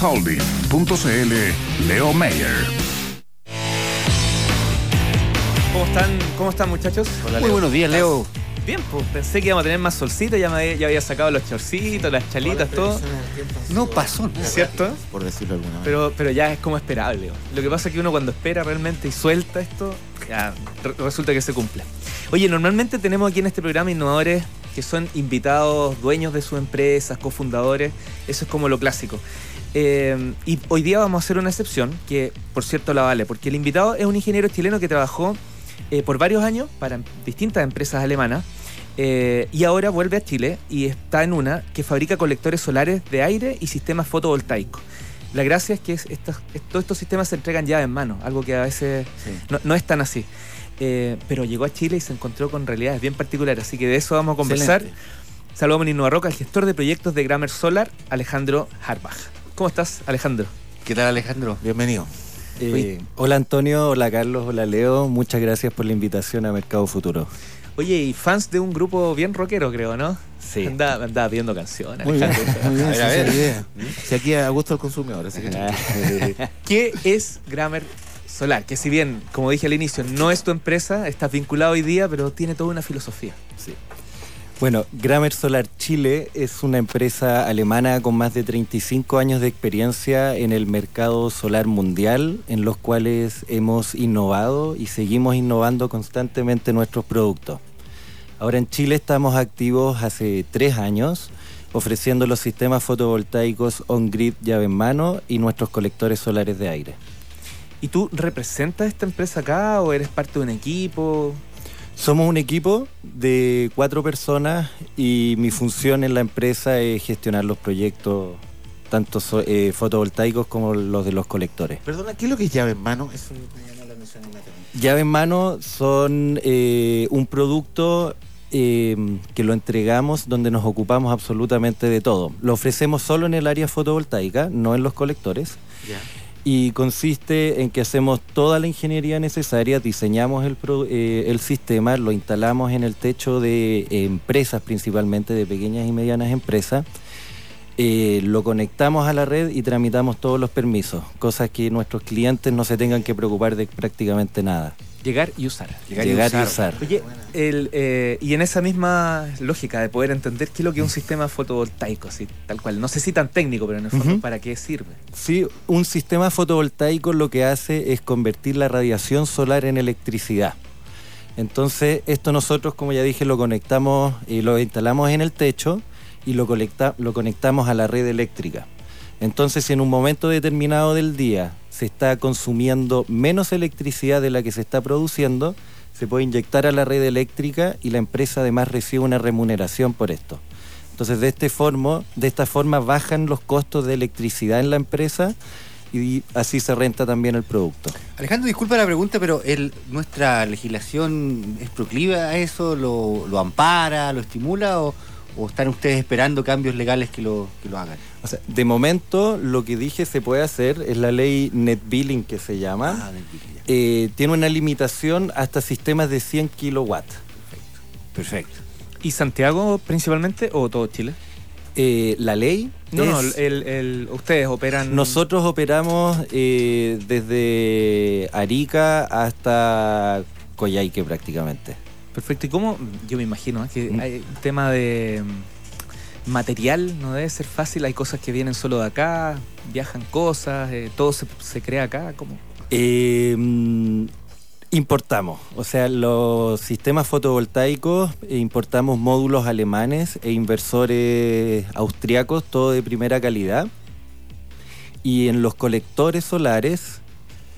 Holding.cl Leo Mayer. ¿Cómo están, ¿Cómo están muchachos? Muy buenos días, Leo. Bien, pues pensé que íbamos a tener más solcito, ya, me había, ya había sacado los chorcitos, las chalitas, todo. No pasó nada. ¿Cierto? Por decirlo de alguna manera. Pero, pero ya es como esperable. Lo que pasa es que uno cuando espera realmente y suelta esto, ya re- resulta que se cumple. Oye, normalmente tenemos aquí en este programa innovadores que son invitados, dueños de sus empresas, cofundadores. Eso es como lo clásico. Eh, y hoy día vamos a hacer una excepción, que por cierto la vale, porque el invitado es un ingeniero chileno que trabajó eh, por varios años para distintas empresas alemanas eh, y ahora vuelve a Chile y está en una que fabrica colectores solares de aire y sistemas fotovoltaicos. La gracia es que es- estos, es- todos estos sistemas se entregan ya en mano, algo que a veces Sí. no, no es tan así. Eh, pero llegó a Chile y se encontró con realidades bien particulares, así que de eso vamos a conversar. Excelente. Saludamos a Nino Roca, el gestor de proyectos de Grammer Solar, Alejandro Harbach. ¿Cómo estás, Alejandro? ¿Qué tal, Alejandro? Bienvenido. Eh, hola Antonio, hola Carlos, hola Leo, muchas gracias por la invitación a Mercado Futuro. Oye, y fans de un grupo bien rockero, creo, ¿no? Sí. Andaba, andaba pidiendo canciones, Muy bien, Alejandro. muy bien, A ver, sí, ver. idea. Si aquí a gusto del consumidor, así que ¿Qué es Grammer Solar? Que si bien, como dije al inicio, no es tu empresa, estás vinculado hoy día, pero tiene toda una filosofía. Bueno, Grammer Solar Chile es una empresa alemana con más de 35 años de experiencia en el mercado solar mundial, en los cuales hemos innovado y seguimos innovando constantemente nuestros productos. Ahora en Chile estamos activos hace tres años, ofreciendo los sistemas fotovoltaicos on-grid llave en mano y nuestros colectores solares de aire. ¿Y tú representas esta empresa acá o eres parte de un equipo? Somos un equipo de cuatro personas y mi función en la empresa es gestionar los proyectos, tanto so- eh, fotovoltaicos como los de los colectores. Perdona, ¿qué es lo que es llave en mano? Eso me llamó la atención inmediatamente. Llave en mano son eh, un producto eh, que lo entregamos donde nos ocupamos absolutamente de todo. Lo ofrecemos solo en el área fotovoltaica, no en los colectores. Y consiste en que hacemos toda la ingeniería necesaria, diseñamos el, eh, el sistema, lo instalamos en el techo de empresas principalmente, de pequeñas y medianas empresas, eh, lo conectamos a la red y tramitamos todos los permisos, cosas que nuestros clientes no se tengan que preocupar de prácticamente nada. Llegar y usar. Llegar y Llegar y usar. usar. Oye, el, eh, y en esa misma lógica de poder entender qué es lo que es un sistema fotovoltaico, así, tal cual. No sé si tan técnico, pero en el fondo. ¿para qué sirve? Sí, un sistema fotovoltaico lo que hace es convertir la radiación solar en electricidad. Entonces, esto nosotros, como ya dije, lo conectamos y lo instalamos en el techo y lo, lo conectamos a la red eléctrica. Entonces, si en un momento determinado del día se está consumiendo menos electricidad de la que se está produciendo, se puede inyectar a la red eléctrica y la empresa además recibe una remuneración por esto. Entonces, de, este forma, de esta forma bajan los costos de electricidad en la empresa y así se renta también el producto. Alejandro, disculpa la pregunta, pero ¿nuestra legislación es proclive a eso? ¿Lo, lo ampara, lo estimula o, o están ustedes esperando cambios legales que lo, que lo hagan? O sea, de momento lo que dije se puede hacer es la ley Net Billing que se llama. Ah. Eh, tiene una limitación hasta sistemas de 100 kilowatts. Perfecto. ¿Y Santiago principalmente o todo Chile? Eh, la ley No, no, el- ustedes operan. Nosotros operamos eh, desde Arica hasta Coyhaique prácticamente. Perfecto. ¿Y cómo? Yo me imagino ¿eh? que Mm. hay un tema de mm, material, no debe ser fácil. Hay cosas que vienen solo de acá, viajan cosas, eh, todo se, se crea acá. ¿Cómo? Eh, mm, importamos, o sea, los sistemas fotovoltaicos, importamos módulos alemanes e inversores austriacos, todo de primera calidad. Y en los colectores solares,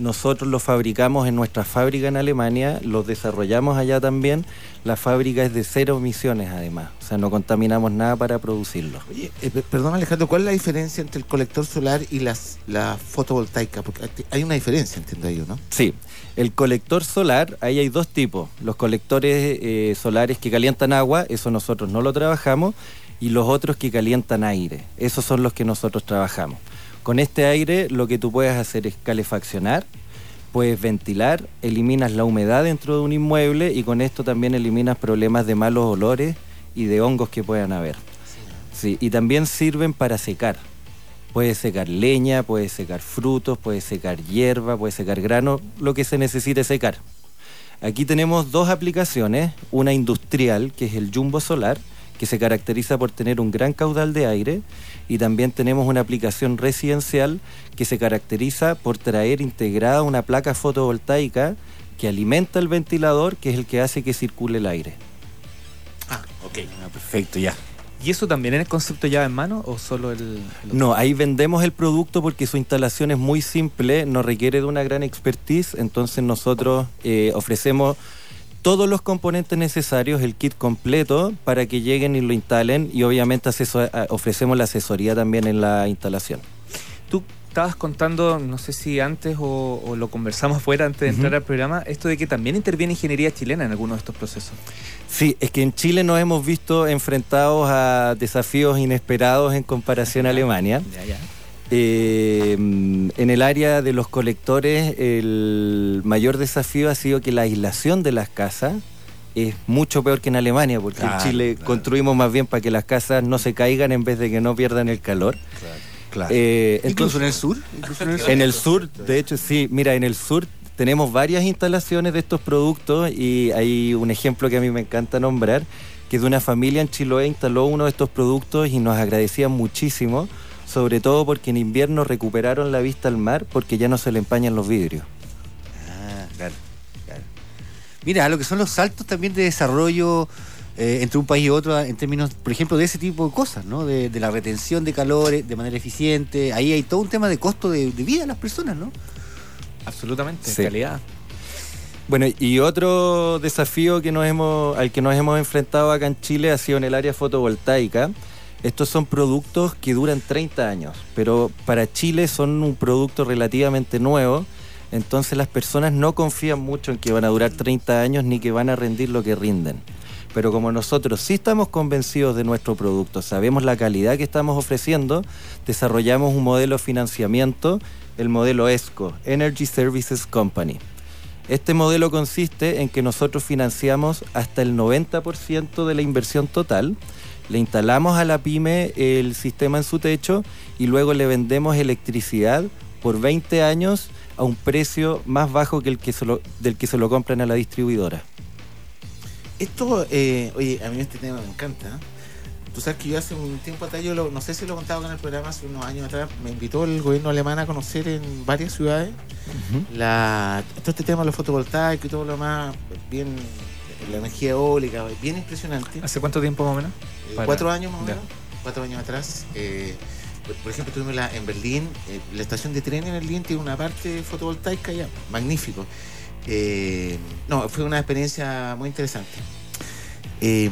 nosotros los fabricamos en nuestra fábrica en Alemania, los desarrollamos allá también. La fábrica es de cero emisiones además, o sea, no contaminamos nada para producirlo. Oye, eh, pe- perdón Alejandro, ¿cuál es la diferencia entre el colector solar y las, la fotovoltaica? Porque hay- hay una diferencia, entiendo yo, ¿no? Sí, el colector solar, ahí hay dos tipos. Los colectores eh, solares que calientan agua, eso nosotros no lo trabajamos, y los otros que calientan aire, esos son los que nosotros trabajamos. Con este aire lo que tú puedes hacer es calefaccionar, puedes ventilar, eliminas la humedad dentro de un inmueble y con esto también eliminas problemas de malos olores y de hongos que puedan haber. Sí, y también sirven para secar. Puede secar leña, puede secar frutos, puede secar hierba, puede secar grano, lo que se necesite secar. Aquí tenemos dos aplicaciones, una industrial, que es el Jumbo Solar, que se caracteriza por tener un gran caudal de aire, y también tenemos una aplicación residencial que se caracteriza por traer integrada una placa fotovoltaica que alimenta el ventilador, que es el que hace que circule el aire. Ah, ok. Ah, perfecto, ya. ¿Y eso también es el concepto llave en mano o solo el.? No, ahí vendemos el producto porque su instalación es muy simple, no requiere de una gran expertise, entonces nosotros eh, ofrecemos todos los componentes necesarios, el kit completo, para que lleguen y lo instalen y obviamente aseso- a- ofrecemos la asesoría también en la instalación. Tú estabas contando, no sé si antes o, o lo conversamos fuera antes de entrar al programa, esto de que también interviene ingeniería chilena en algunos de estos procesos. Sí, es que en Chile nos hemos visto enfrentados a desafíos inesperados en comparación a Alemania. Ya, ya. Eh, en el área de los colectores, el mayor desafío ha sido que la aislación de las casas es mucho peor que en Alemania, porque Claro, en Chile claro. construimos más bien para que las casas no se caigan en vez de que no pierdan el calor. Claro. Eh, Incluso en el sur. Incluso en el sur. en el sur, de hecho, sí, mira, en el sur tenemos varias instalaciones de estos productos y hay un ejemplo que a mí me encanta nombrar, que de una familia en Chiloé instaló uno de estos productos y nos agradecían muchísimo, sobre todo porque en invierno recuperaron la vista al mar porque ya no se le empañan los vidrios. Ah, claro, claro. Mira, lo que son los saltos también de desarrollo eh, entre un país y otro en términos, por ejemplo, de ese tipo de cosas, ¿no? De, de la retención de calores de manera eficiente. Ahí hay todo un tema de costo de, de vida de las personas, ¿no? Absolutamente, Sí. calidad. Bueno, y otro desafío que nos hemos, al que nos hemos enfrentado acá en Chile ha sido en el área fotovoltaica. Estos son productos que duran 30 años, pero para Chile son un producto relativamente nuevo, entonces las personas no confían mucho en que van a durar 30 años ni que van a rendir lo que rinden. Pero como nosotros sí estamos convencidos de nuestro producto, sabemos la calidad que estamos ofreciendo, desarrollamos un modelo de financiamiento, el modelo ESCO, Energy Services Company. Este modelo consiste en que nosotros financiamos hasta el 90% de la inversión total, le instalamos a la pyme el sistema en su techo y luego le vendemos electricidad por 20 años a un precio más bajo que el que se lo- del que se lo compran a la distribuidora. Esto, eh, oye, a mí este tema me encanta. ¿eh? Tú sabes que yo hace un tiempo atrás, yo lo- no sé si lo he contado acá en el programa, hace unos años atrás, me invitó el gobierno alemán a conocer en varias ciudades la, todo este tema de los fotovoltaicos y todo lo más, bien, la energía eólica, bien impresionante. ¿Hace cuánto tiempo más o menos? Para- cuatro años más o menos, cuatro años atrás. eh, por, ejemplo, tuvimos la, en Berlín, eh, la estación de tren en Berlín tiene una parte fotovoltaica ya, magnífico. Eh, no, fue una experiencia muy interesante. Eh,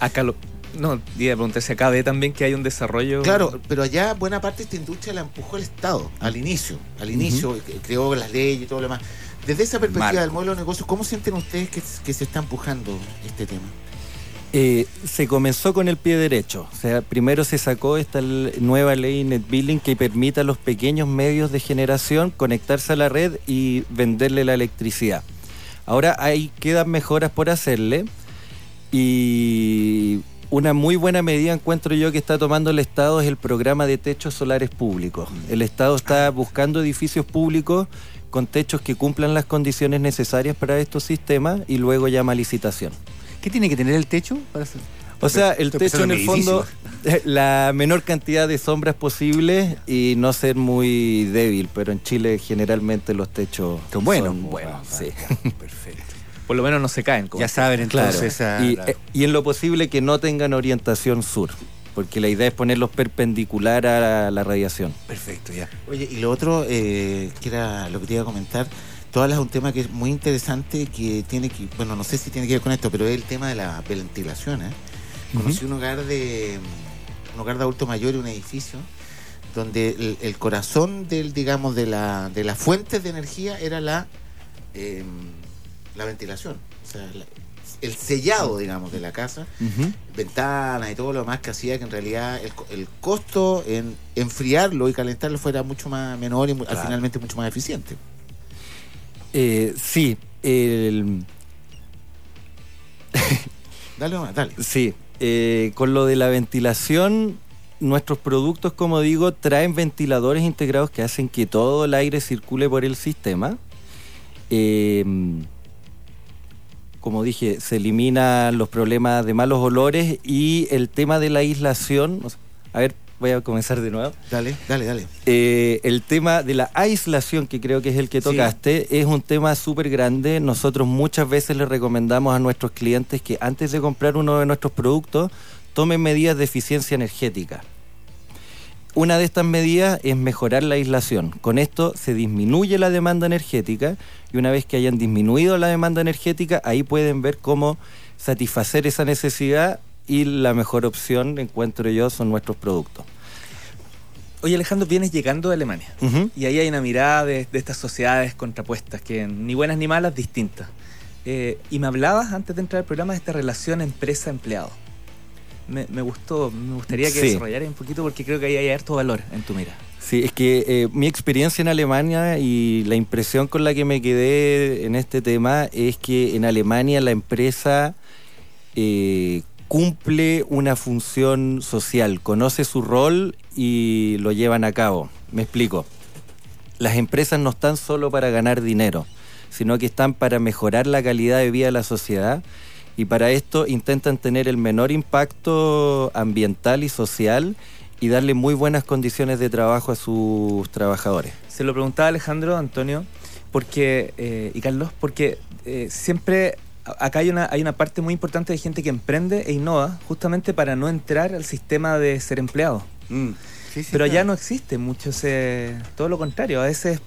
Acá lo. No, iba a preguntar si acá ve también que hay un desarrollo. claro, pero allá buena parte de esta industria la empujó el Estado al inicio, al inicio, creó las leyes y todo lo demás. Desde esa perspectiva Marco. del modelo de negocio, ¿cómo sienten ustedes que, que se está empujando este tema? Eh, se comenzó con el pie derecho. O sea, primero se sacó esta nueva ley Net Billing que permite a los pequeños medios de generación conectarse a la red y venderle la electricidad. Ahora ahí quedan mejoras por hacerle y una muy buena medida encuentro yo que está tomando el Estado es el programa de techos solares públicos. El Estado está buscando edificios públicos con techos que cumplan las condiciones necesarias para estos sistemas y luego llama licitación. ¿Qué tiene que tener el techo para hacer? O sea, el Estoy techo en el fondo, la menor cantidad de sombras posible y no ser muy débil, pero en Chile generalmente los techos Son buenos, son pues, buenos, sí. Perfecto. Por lo menos no se caen. como- Ya saben Claro. entonces. y, claro. eh, y en lo posible que no tengan orientación sur, porque la idea es ponerlos perpendicular a la radiación. Perfecto, ya. Oye, y lo otro, eh, que era lo que te iba a comentar, todas las un tema que es muy interesante, que tiene que, bueno, no sé si tiene que ver con esto, pero es el tema de la ventilación. ¿eh? Conocí un hogar de un hogar de adulto mayor y un edificio donde el, el corazón del, digamos, de la, de las fuentes de energía era la, eh, la ventilación. O sea, la- el sellado, digamos, de la casa ventanas y todo lo demás que hacía que en realidad el, el costo en enfriarlo y calentarlo fuera mucho más menor y finalmente mucho más eficiente. Eh, sí, el- Dale dale. Sí, eh, con lo de la ventilación nuestros productos, como digo, traen ventiladores integrados que hacen que todo el aire circule por el sistema. Eh, como dije, se eliminan los problemas de malos olores y el tema de la aislación. o sea, A ver, voy a comenzar de nuevo. Dale, dale, dale. Eh, el tema de la aislación, que creo que es el que Sí. tocaste, es un tema súper grande. Nosotros muchas veces les recomendamos a nuestros clientes que antes de comprar uno de nuestros productos, tomen medidas de eficiencia energética. Una de estas medidas es mejorar la aislación. Con esto se disminuye la demanda energética y una vez que hayan disminuido la demanda energética, ahí pueden ver cómo satisfacer esa necesidad y la mejor opción, encuentro yo, son nuestros productos. Oye, Alejandro, vienes llegando de Alemania. Y ahí hay una mirada de, de estas sociedades contrapuestas, que ni buenas ni malas, distintas. Eh, y me hablabas antes de entrar al programa de esta relación empresa-empleado. Me, me gustó, me gustaría que Sí. desarrollaras un poquito porque creo que ahí hay harto valor en tu mira. Sí, es que eh, mi experiencia en Alemania y la impresión con la que me quedé en este tema es que en Alemania la empresa eh, cumple una función social, conoce su rol y lo llevan a cabo. Me explico. Las empresas no están solo para ganar dinero, sino que están para mejorar la calidad de vida de la sociedad y para esto intentan tener el menor impacto ambiental y social y darle muy buenas condiciones de trabajo a sus trabajadores. Se lo preguntaba Alejandro, Antonio, porque, eh, y Carlos, porque eh, siempre acá hay una, hay una parte muy importante de gente que emprende e innova justamente para no entrar al sistema de ser empleado. Mm. Sí, sí, Pero allá claro. no existe mucho ese. Todo lo contrario. A veces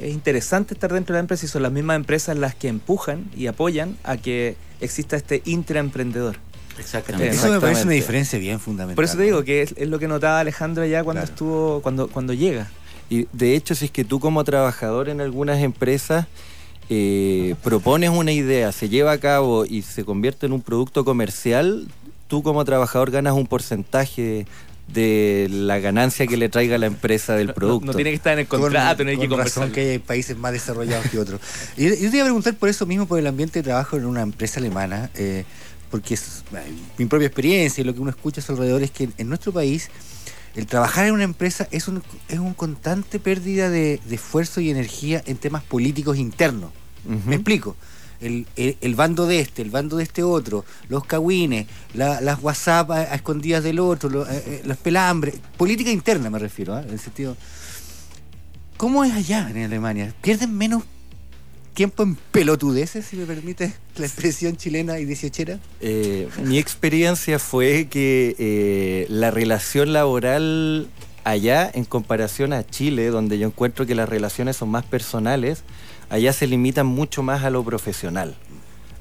es interesante estar dentro de la empresa y son las mismas empresas las que empujan y apoyan a que exista este intraemprendedor. Exactamente. Eso me parece una diferencia bien fundamental. Por eso te digo que es, es lo que notaba Alejandro allá cuando Claro. estuvo. cuando, cuando llega. Y de hecho, si es que tú como trabajador en algunas empresas eh, propones una idea, se lleva a cabo y se convierte en un producto comercial, tú como trabajador ganas un porcentaje de la ganancia que le traiga la empresa del No- producto. No, tiene que estar en el Con- contrato, no hay que conversar. que hay países más desarrollados que otros. Y yo te iba a preguntar por eso mismo, por el ambiente de trabajo en una empresa alemana, eh, porque es, mi propia experiencia y lo que uno escucha a su alrededor es que en nuestro país el trabajar en una empresa es un, es un constante pérdida de, de esfuerzo y energía en temas políticos internos. Me explico. El, el- el bando de este, el bando de este otro, los cagüines, la- las WhatsApp a, a escondidas del otro, lo- eh, eh, los pelambres, política interna me refiero, ¿ah? en el sentido. ¿Cómo es allá en Alemania? ¿Pierden menos tiempo en pelotudeces, si me permite la expresión chilena y dieciochera? Eh, mi experiencia fue que eh, la relación laboral allá, en comparación a Chile, donde yo encuentro que las relaciones son más personales, allá se limitan mucho más a lo profesional.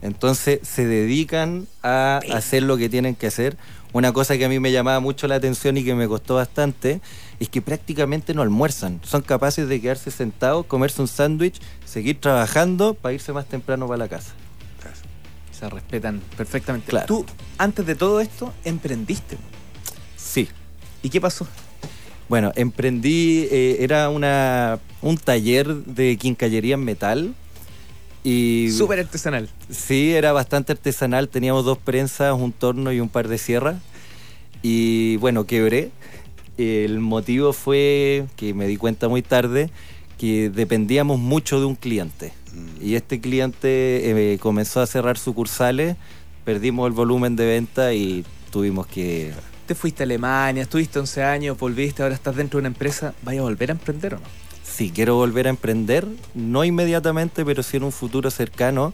Entonces se dedican a hacer lo que tienen que hacer. Una cosa que a mí me llamaba mucho la atención y que me costó bastante es que prácticamente no almuerzan. Son capaces de quedarse sentados, comerse un sándwich, seguir trabajando para irse más temprano para la casa. Se respetan perfectamente. Claro. Tú, antes de todo esto, emprendiste. Sí, ¿Y qué pasó? Bueno, emprendí, eh, era una, un taller de quincallería en metal. Y Súper artesanal. sí, era bastante artesanal. Teníamos dos prensas, un torno y un par de sierras. Y bueno, quebré. El motivo fue que me di cuenta muy tarde que dependíamos mucho de un cliente. Y este cliente eh, comenzó a cerrar sucursales, perdimos el volumen de venta y tuvimos que Te fuiste a Alemania, estuviste 11 años, volviste, ahora estás dentro de una empresa. ¿Vaya a volver a emprender o no? Sí, quiero volver a emprender, no inmediatamente, pero sí en un futuro cercano.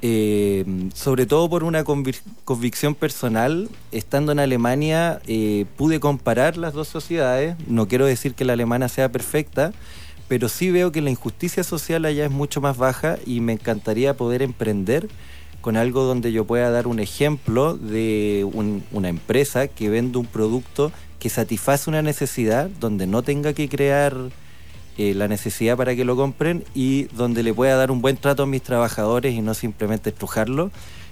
Eh, sobre todo por una convic- convicción personal, estando en Alemania eh, pude comparar las dos sociedades. No quiero decir que la alemana sea perfecta, pero sí veo que la injusticia social allá es mucho más baja y me encantaría poder emprender con algo donde yo pueda dar un ejemplo de un- una empresa que vende un producto que satisface una necesidad, donde no tenga que crear eh, la necesidad para que lo compren y donde le pueda dar un buen trato a mis trabajadores y no simplemente estrujarlo.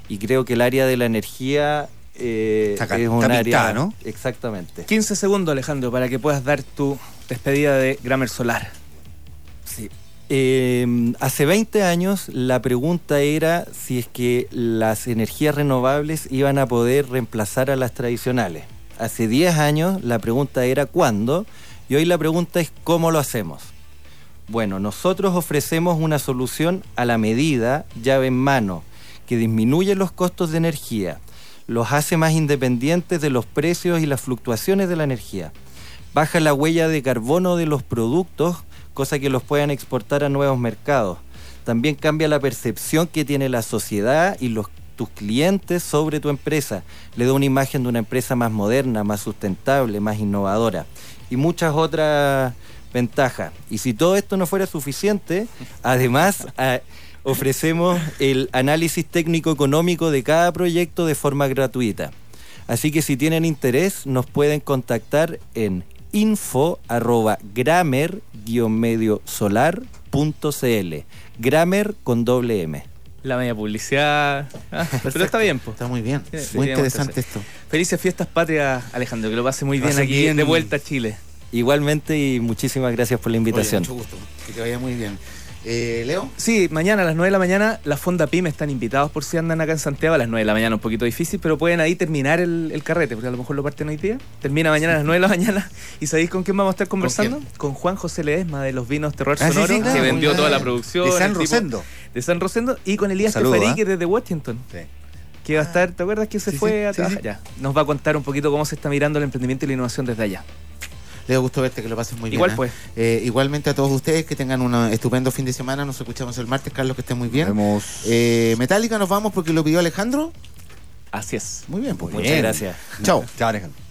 Y creo que el área de la energía eh, es un área... ¿no? Exactamente. 15 segundos, Alejandro, para que puedas dar tu despedida de Gramer Solar. Sí. Eh, hace 20 años la pregunta era si es que las energías renovables iban a poder reemplazar a las tradicionales. Hace 10 años la pregunta era ¿cuándo? Y hoy la pregunta es ¿cómo lo hacemos? Bueno, nosotros ofrecemos una solución a la medida, llave en mano, que disminuye los costos de energía, los hace más independientes de los precios y las fluctuaciones de la energía, baja la huella de carbono de los productos, cosa que los puedan exportar a nuevos mercados. También cambia la percepción que tiene la sociedad y los, tus clientes sobre tu empresa. Le da una imagen de una empresa más moderna, más sustentable, más innovadora. Y muchas otras ventajas. Y si todo esto no fuera suficiente, además a- ofrecemos el análisis técnico económico de cada proyecto de forma gratuita. Así que si tienen interés, nos pueden contactar en info arroba gramer-mediosolar.cl. Gramer con doble M. La media publicidad. Ah, pero está bien, pues. Está muy bien. Sí, muy interesante esto. Felices fiestas patrias, Alejandro, que lo pase muy bien Pase aquí bien. de vuelta a Chile. Igualmente y muchísimas gracias por la invitación. Oye, mucho gusto. Que te vaya muy bien. Eh, Leo. Sí, mañana a las 9 de la mañana la Fonda PYME están invitados por si andan acá en Santiago a las 9 de la mañana, un poquito difícil, pero pueden ahí terminar el, el carrete, porque a lo mejor lo parten hoy día. Termina mañana a las 9 de la mañana. ¿Y sabéis con quién vamos a estar conversando? Con, Juan José Ledesma de los vinos Terror Ah, Sonoro, sí, claro, que vendió toda la producción. De San Rosendo. De San Rosendo y con Elías Saludo, Tefarí, ¿ah? que es desde Washington. Sí. Que va a estar, ¿te acuerdas que se Sí, fue sí, a sí. Ya. Nos va a contar un poquito cómo se está mirando el emprendimiento y la innovación desde allá. Leo, gusto verte, que lo pases muy bien. Igual ¿eh? pues. Eh, igualmente a todos ustedes que tengan un estupendo fin de semana. Nos escuchamos el martes, Carlos, que estén muy bien. Vemos. Eh, Metallica, nos vamos porque lo pidió Alejandro. Así es. Muy bien, pues. Muchas gracias. Chao. Chao, Alejandro.